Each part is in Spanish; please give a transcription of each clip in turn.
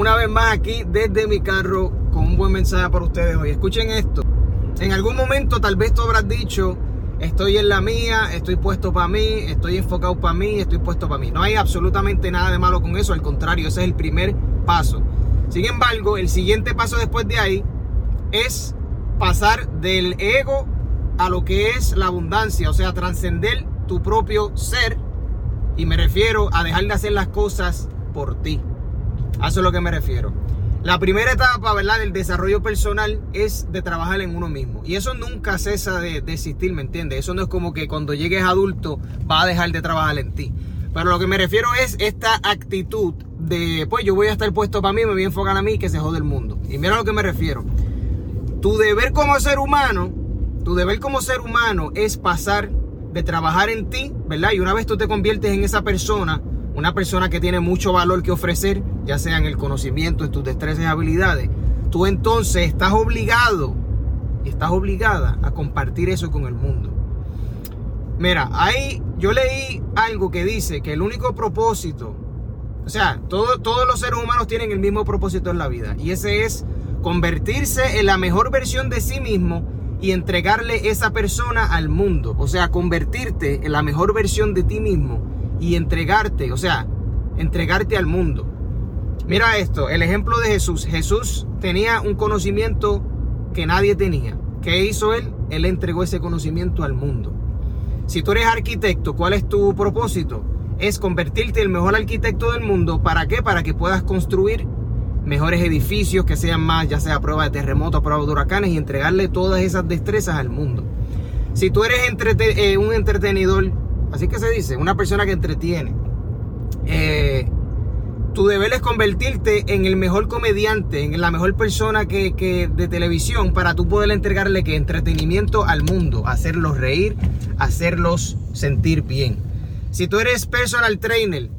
una vez más aquí desde mi carro con un buen mensaje para ustedes hoy. Escuchen esto. En algún momento tal vez tú habrás dicho, estoy en la mía, estoy puesto para mí, estoy enfocado para mí, estoy puesto para mí. No hay absolutamente nada de malo con eso, al contrario, ese es el primer paso. Sin embargo, el siguiente paso después de ahí es pasar del ego a lo que es la abundancia, o sea, trascender tu propio ser. Y me refiero a dejar de hacer las cosas por ti. A eso es lo que me refiero. La primera etapa, ¿verdad? Del desarrollo personal es de trabajar en uno mismo. Y eso nunca cesa de, existir, ¿me entiendes? Eso no es como que cuando llegues adulto va a dejar de trabajar en ti. Pero lo que me refiero es esta actitud de, pues yo voy a estar puesto para mí, me voy a enfocar a mí, que se jode el mundo. Y mira a lo que me refiero. Tu deber como ser humano, tu deber como ser humano es pasar de trabajar en ti, ¿verdad? Y una vez tú te conviertes en esa persona, una persona que tiene mucho valor que ofrecer, ya sea en el conocimiento, en tus destrezas y habilidades, tú entonces estás obligado, estás obligada a compartir eso con el mundo. Mira, ahí yo leí algo que dice que el único propósito, o sea, todos los seres humanos tienen el mismo propósito en la vida, y ese es convertirse en la mejor versión de sí mismo y entregarle esa persona al mundo. O sea, convertirte en la mejor versión de ti mismo y entregarte, o sea, entregarte al mundo. Mira esto, el ejemplo de Jesús. Jesús tenía un conocimiento que nadie tenía. ¿Qué hizo él? Él entregó ese conocimiento al mundo. Si tú eres arquitecto, ¿cuál es tu propósito? Es convertirte en el mejor arquitecto del mundo. ¿Para qué? Para que puedas construir mejores edificios que sean más, ya sea prueba de terremotos, a prueba de huracanes y entregarle todas esas destrezas al mundo. Si tú eres eh, un entretenidor, así que se dice, una persona que entretiene, eh, tu deber es convertirte en el mejor comediante, en la mejor persona que, de televisión para tú poder entregarle que entretenimiento al mundo, hacerlos reír, hacerlos sentir bien. Si tú eres personal trainer,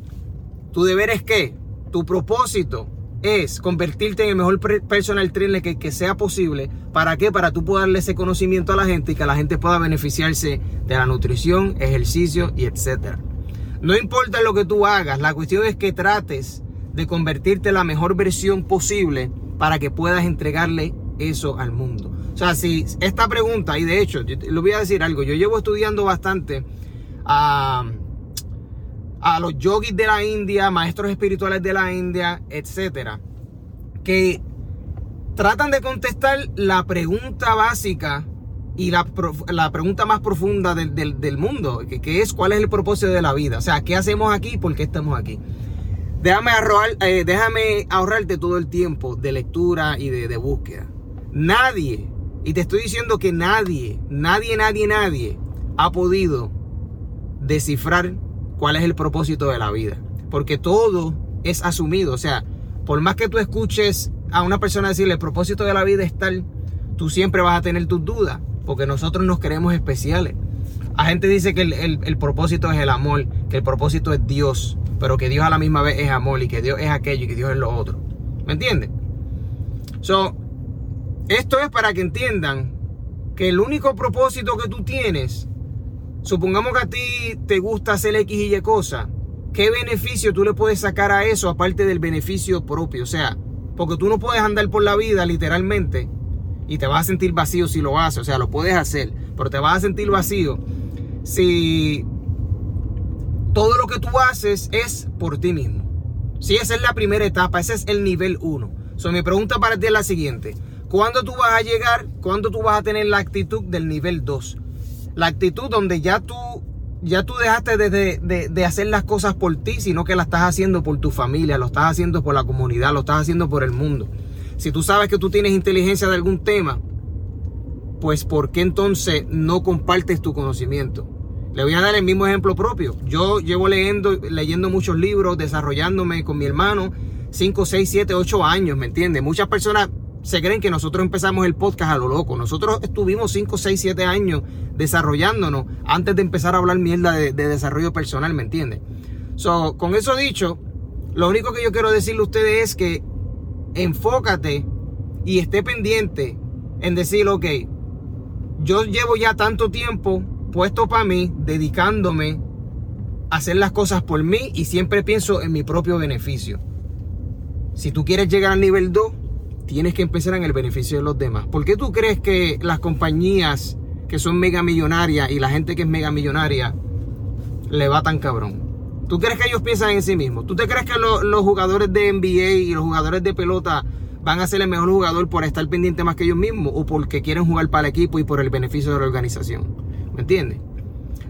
tu deber es que tu propósito es convertirte en el mejor personal trainer que, que, sea posible. ¿Para qué? Para tú poder darle ese conocimiento a la gente y que la gente pueda beneficiarse de la nutrición, ejercicio y etcétera. No importa lo que tú hagas, la cuestión es que trates de convertirte en la mejor versión posible para que puedas entregarle eso al mundo. O sea, si esta pregunta, y de hecho, yo le voy a decir algo, yo llevo estudiando bastante a, a los yogis de la India, maestros espirituales de la India, etcétera, que tratan de contestar la pregunta básica y la, pregunta más profunda del, mundo, que, es cuál es el propósito de la vida. O sea, ¿qué hacemos aquí y por qué estamos aquí? Déjame, ahorrar, eh, déjame ahorrarte todo el tiempo de lectura y de, de búsqueda. Nadie, y te estoy diciendo que nadie, nadie, nadie, nadie ha podido descifrar cuál es el propósito de la vida. Porque todo es asumido. O sea, por más que tú escuches a una persona decirle el propósito de la vida es tal, tú siempre vas a tener tus dudas porque nosotros nos queremos especiales. La gente dice que el, propósito es el amor, que el propósito es Dios, pero que Dios a la misma vez es amor y que Dios es aquello y que Dios es lo otro. ¿Me entiendes? So, esto es para que entiendan que el único propósito que tú tienes, supongamos que a ti te gusta hacer X y Y cosa, ¿qué beneficio tú le puedes sacar a eso aparte del beneficio propio? O sea, porque tú no puedes andar por la vida literalmente y te vas a sentir vacío si lo haces. O sea, lo puedes hacer, pero te vas a sentir vacío si todo lo que tú haces es por ti mismo. Si esa es la primera etapa, ese es el nivel 1. So, mi pregunta para ti es la siguiente. ¿Cuándo tú vas a llegar? ¿Cuándo tú vas a tener la actitud del nivel 2? La actitud donde ya tú, ya tú dejaste de, de hacer las cosas por ti, sino que las estás haciendo por tu familia, lo estás haciendo por la comunidad, lo estás haciendo por el mundo. Si tú sabes que tú tienes inteligencia de algún tema, pues ¿por qué entonces no compartes tu conocimiento? Le voy a dar el mismo ejemplo propio. Yo llevo leyendo, leyendo muchos libros, desarrollándome con mi hermano 5, 6, 7, 8 años, ¿me entiendes? Muchas personas se creen que nosotros empezamos el podcast a lo loco. Nosotros estuvimos 5, 6, 7 años desarrollándonos antes de empezar a hablar mierda de, de desarrollo personal, ¿me entiendes? So, con eso dicho, lo único que yo quiero decirle a ustedes es que enfócate y esté pendiente en decir, ok, yo llevo ya tanto tiempo puesto para mí, dedicándome a hacer las cosas por mí y siempre pienso en mi propio beneficio. Si tú quieres llegar al nivel 2, tienes que empezar en el beneficio de los demás. ¿Por qué tú crees que las compañías que son mega millonarias y la gente que es mega millonaria le va tan cabrón? ¿Tú crees que ellos piensan en sí mismos? ¿Tú te crees que los jugadores de NBA y los jugadores de pelota van a ser el mejor jugador por estar pendiente más que ellos mismos o porque quieren jugar para el equipo y por el beneficio de la organización? ¿Me entiendes?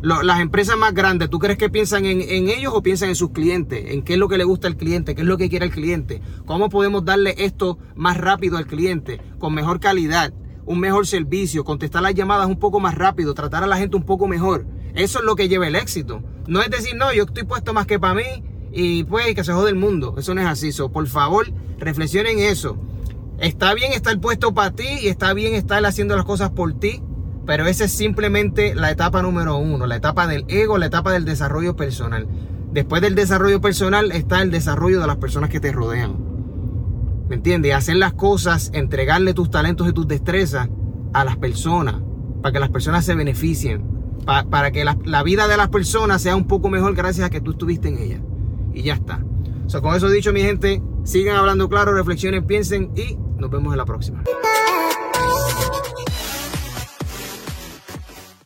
Las empresas más grandes, ¿tú crees que piensan en, ellos o piensan en sus clientes? ¿En qué es lo que le gusta al cliente? ¿Qué es lo que quiere el cliente? ¿Cómo podemos darle esto más rápido al cliente? Con mejor calidad, un mejor servicio, contestar las llamadas un poco más rápido, tratar a la gente un poco mejor. Eso es lo que lleva el éxito. No es decir, no, yo estoy puesto más que para mí y pues que se jode el mundo. Eso no es así. por favor, reflexionen en eso. Está bien estar puesto para ti y está bien estar haciendo las cosas por ti, pero esa es simplemente la etapa número uno, la etapa del ego, la etapa del desarrollo personal. Después del desarrollo personal está el desarrollo de las personas que te rodean. ¿Me entiendes? Hacer las cosas, entregarle tus talentos y tus destrezas a las personas, para que las personas se beneficien, para que la, vida de las personas sea un poco mejor gracias a que tú estuviste en ella. Y ya está. con eso dicho, mi gente, sigan hablando claro, reflexionen, piensen y nos vemos en la próxima.